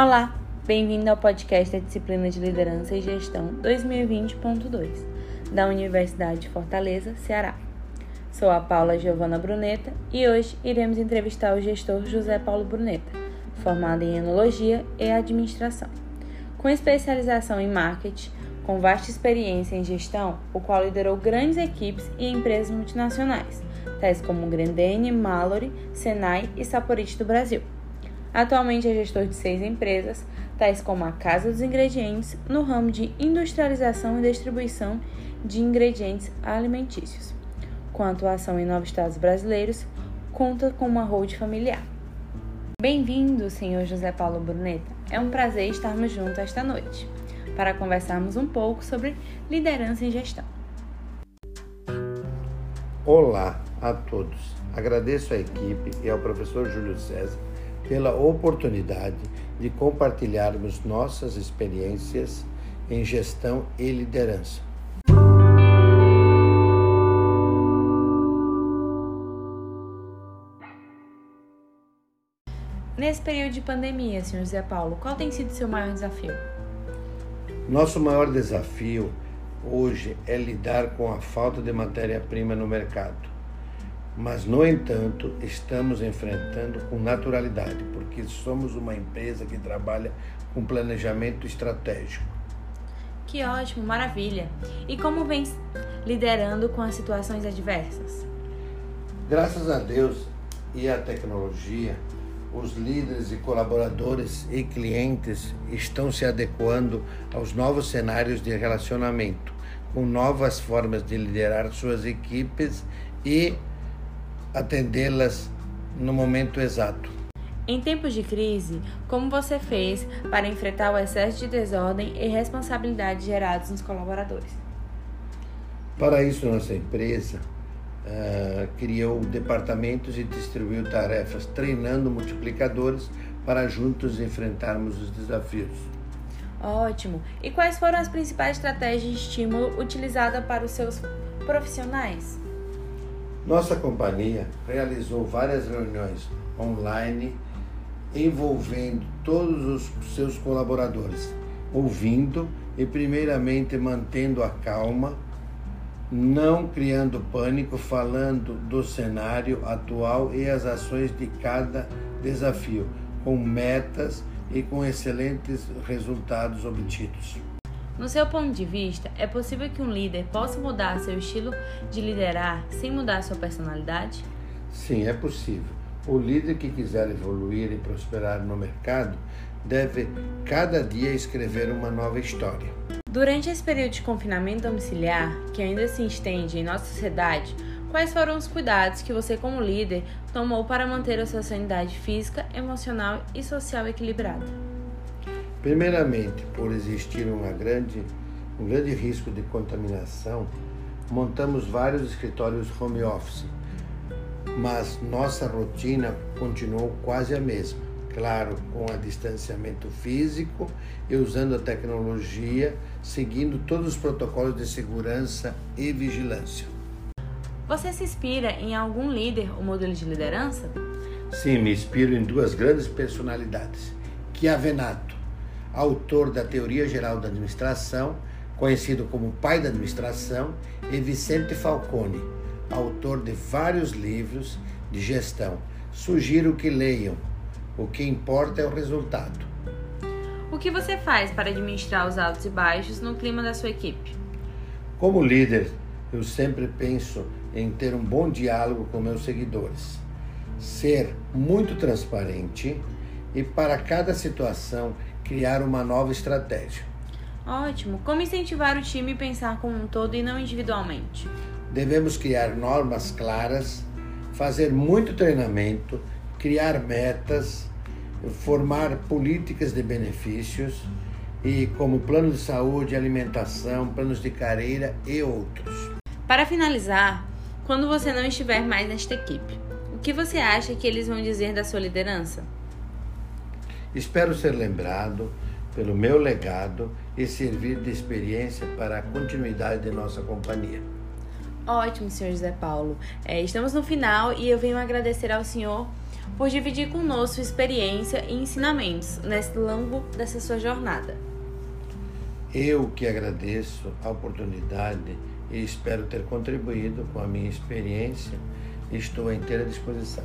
Olá, bem-vindo ao podcast da disciplina de Liderança e Gestão 2020.2 da Universidade de Fortaleza, Ceará. Sou a Paula Giovana Bruneta e hoje iremos entrevistar o gestor José Paulo Bruneta, formado em Enologia e Administração. Com especialização em marketing, com vasta experiência em gestão, o qual liderou grandes equipes e empresas multinacionais, tais como Grendene, Mallory, Senai e Saporite do Brasil. Atualmente é gestor de seis empresas, tais como a Casa dos Ingredientes, no ramo de industrialização e distribuição de ingredientes alimentícios. Com atuação em nove estados brasileiros, conta com uma hold familiar. Bem-vindo, senhor José Paulo Bruneta. É um prazer estarmos juntos esta noite para conversarmos um pouco sobre liderança e gestão. Olá a todos. Agradeço à equipe e ao professor Júlio César pela oportunidade de compartilharmos nossas experiências em gestão e liderança. Nesse período de pandemia, senhor José Paulo, qual tem sido seu maior desafio? Nosso maior desafio hoje é lidar com a falta de matéria-prima no mercado. Mas, no entanto, estamos enfrentando com naturalidade, porque somos uma empresa que trabalha com planejamento estratégico. Que ótimo, maravilha! E como vem liderando com as situações adversas? Graças a Deus e à tecnologia, os líderes e colaboradores e clientes estão se adequando aos novos cenários de relacionamento, com novas formas de liderar suas equipes e atendê-las no momento exato. Em tempos de crise, como você fez para enfrentar o excesso de desordem e responsabilidade gerados nos colaboradores? Para isso, nossa empresa uh, criou departamentos e distribuiu tarefas, treinando multiplicadores para juntos enfrentarmos os desafios. Ótimo! E quais foram as principais estratégias de estímulo utilizadas para os seus profissionais? Nossa companhia realizou várias reuniões online envolvendo todos os seus colaboradores, ouvindo e, primeiramente, mantendo a calma, não criando pânico, falando do cenário atual e as ações de cada desafio, com metas e com excelentes resultados obtidos. No seu ponto de vista, é possível que um líder possa mudar seu estilo de liderar sem mudar sua personalidade? Sim, é possível. O líder que quiser evoluir e prosperar no mercado deve cada dia escrever uma nova história. Durante esse período de confinamento domiciliar, que ainda se estende em nossa sociedade, quais foram os cuidados que você, como líder, tomou para manter a sua sanidade física, emocional e social equilibrada? Primeiramente, por existir uma grande, um grande risco de contaminação, montamos vários escritórios home office, mas nossa rotina continuou quase a mesma. Claro, com o distanciamento físico e usando a tecnologia, seguindo todos os protocolos de segurança e vigilância. Você se inspira em algum líder ou modelo de liderança? Sim, me inspiro em duas grandes personalidades: Chiavenato autor da Teoria Geral da Administração, conhecido como pai da administração, e Vicente Falcone, autor de vários livros de gestão. Sugiro que leiam. O que importa é o resultado. O que você faz para administrar os altos e baixos no clima da sua equipe? Como líder, eu sempre penso em ter um bom diálogo com meus seguidores, ser muito transparente e para cada situação criar uma nova estratégia. Ótimo. Como incentivar o time a pensar como um todo e não individualmente? Devemos criar normas claras, fazer muito treinamento, criar metas, formar políticas de benefícios e como plano de saúde, alimentação, planos de carreira e outros. Para finalizar, quando você não estiver mais nesta equipe, o que você acha que eles vão dizer da sua liderança? Espero ser lembrado pelo meu legado e servir de experiência para a continuidade de nossa companhia. Ótimo, senhor José Paulo. É, estamos no final e eu venho agradecer ao senhor por dividir conosco sua experiência e ensinamentos nesse longo dessa sua jornada. Eu que agradeço a oportunidade e espero ter contribuído com a minha experiência e estou à inteira disposição.